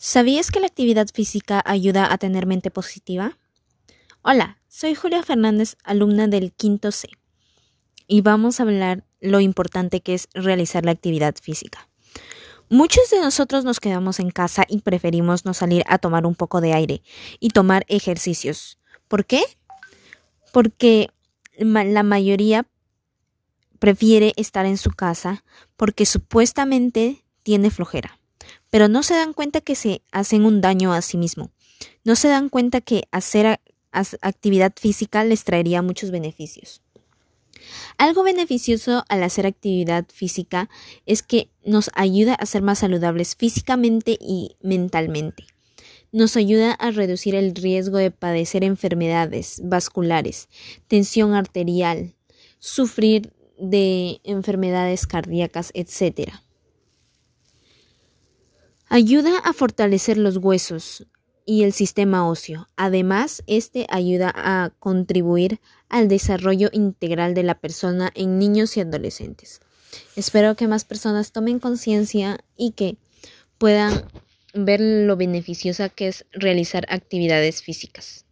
¿Sabías que la actividad física ayuda a tener mente positiva? Hola, soy Julia Fernández, alumna del quinto C, y vamos a hablar lo importante que es realizar la actividad física. Muchos de nosotros nos quedamos en casa y preferimos no salir a tomar un poco de aire y tomar ejercicios. ¿Por qué? Porque la mayoría prefiere estar en su casa porque supuestamente tiene flojera pero no se dan cuenta que se hacen un daño a sí mismo. No se dan cuenta que hacer actividad física les traería muchos beneficios. Algo beneficioso al hacer actividad física es que nos ayuda a ser más saludables físicamente y mentalmente. Nos ayuda a reducir el riesgo de padecer enfermedades vasculares, tensión arterial, sufrir de enfermedades cardíacas, etc. Ayuda a fortalecer los huesos y el sistema óseo. Además, este ayuda a contribuir al desarrollo integral de la persona en niños y adolescentes. Espero que más personas tomen conciencia y que puedan ver lo beneficiosa que es realizar actividades físicas.